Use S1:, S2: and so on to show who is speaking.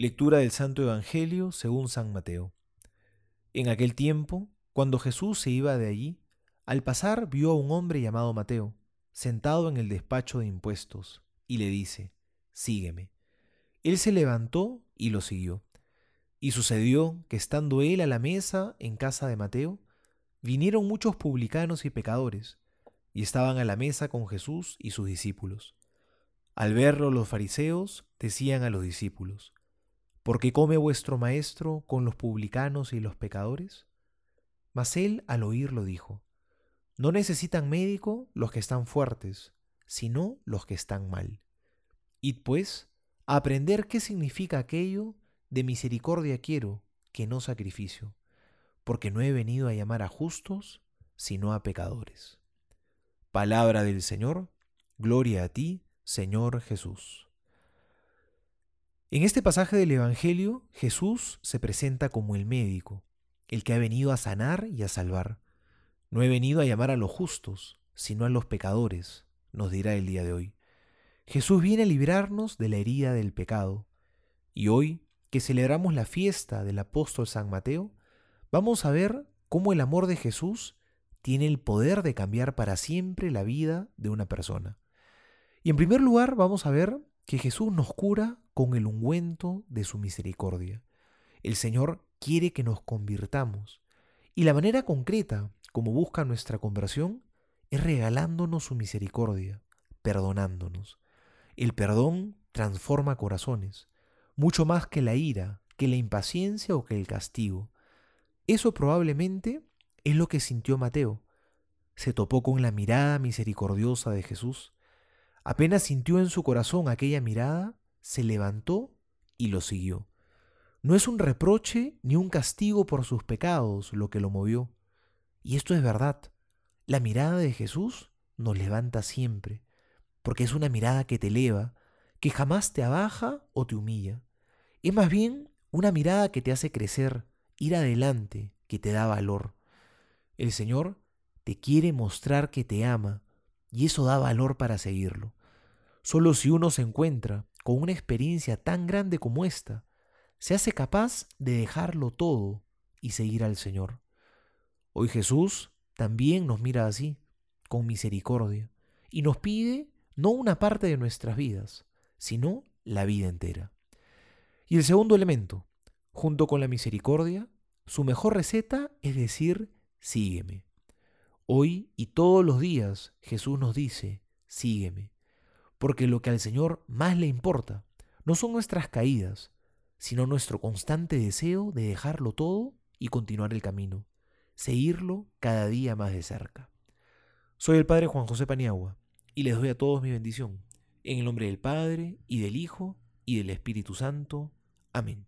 S1: Lectura del Santo Evangelio según San Mateo. En aquel tiempo, cuando Jesús se iba de allí, al pasar vio a un hombre llamado Mateo, sentado en el despacho de impuestos, y le dice, Sígueme. Él se levantó y lo siguió. Y sucedió que estando él a la mesa en casa de Mateo, vinieron muchos publicanos y pecadores, y estaban a la mesa con Jesús y sus discípulos. Al verlo los fariseos decían a los discípulos, ¿Por qué come vuestro maestro con los publicanos y los pecadores? Mas él al oírlo dijo, No necesitan médico los que están fuertes, sino los que están mal. Id pues a aprender qué significa aquello de misericordia quiero, que no sacrificio, porque no he venido a llamar a justos, sino a pecadores. Palabra del Señor, gloria a ti, Señor Jesús. En este pasaje del Evangelio, Jesús se presenta como el médico, el que ha venido a sanar y a salvar. No he venido a llamar a los justos, sino a los pecadores, nos dirá el día de hoy. Jesús viene a librarnos de la herida del pecado. Y hoy, que celebramos la fiesta del apóstol San Mateo, vamos a ver cómo el amor de Jesús tiene el poder de cambiar para siempre la vida de una persona. Y en primer lugar vamos a ver que Jesús nos cura con el ungüento de su misericordia. El Señor quiere que nos convirtamos. Y la manera concreta como busca nuestra conversión es regalándonos su misericordia, perdonándonos. El perdón transforma corazones, mucho más que la ira, que la impaciencia o que el castigo. Eso probablemente es lo que sintió Mateo. Se topó con la mirada misericordiosa de Jesús. Apenas sintió en su corazón aquella mirada, se levantó y lo siguió. No es un reproche ni un castigo por sus pecados lo que lo movió. Y esto es verdad. La mirada de Jesús nos levanta siempre, porque es una mirada que te eleva, que jamás te abaja o te humilla. Es más bien una mirada que te hace crecer, ir adelante, que te da valor. El Señor te quiere mostrar que te ama, y eso da valor para seguirlo. Solo si uno se encuentra con una experiencia tan grande como esta, se hace capaz de dejarlo todo y seguir al Señor. Hoy Jesús también nos mira así, con misericordia, y nos pide no una parte de nuestras vidas, sino la vida entera. Y el segundo elemento, junto con la misericordia, su mejor receta es decir, sígueme. Hoy y todos los días Jesús nos dice, sígueme porque lo que al Señor más le importa no son nuestras caídas, sino nuestro constante deseo de dejarlo todo y continuar el camino, seguirlo cada día más de cerca. Soy el Padre Juan José Paniagua y les doy a todos mi bendición, en el nombre del Padre y del Hijo y del Espíritu Santo. Amén.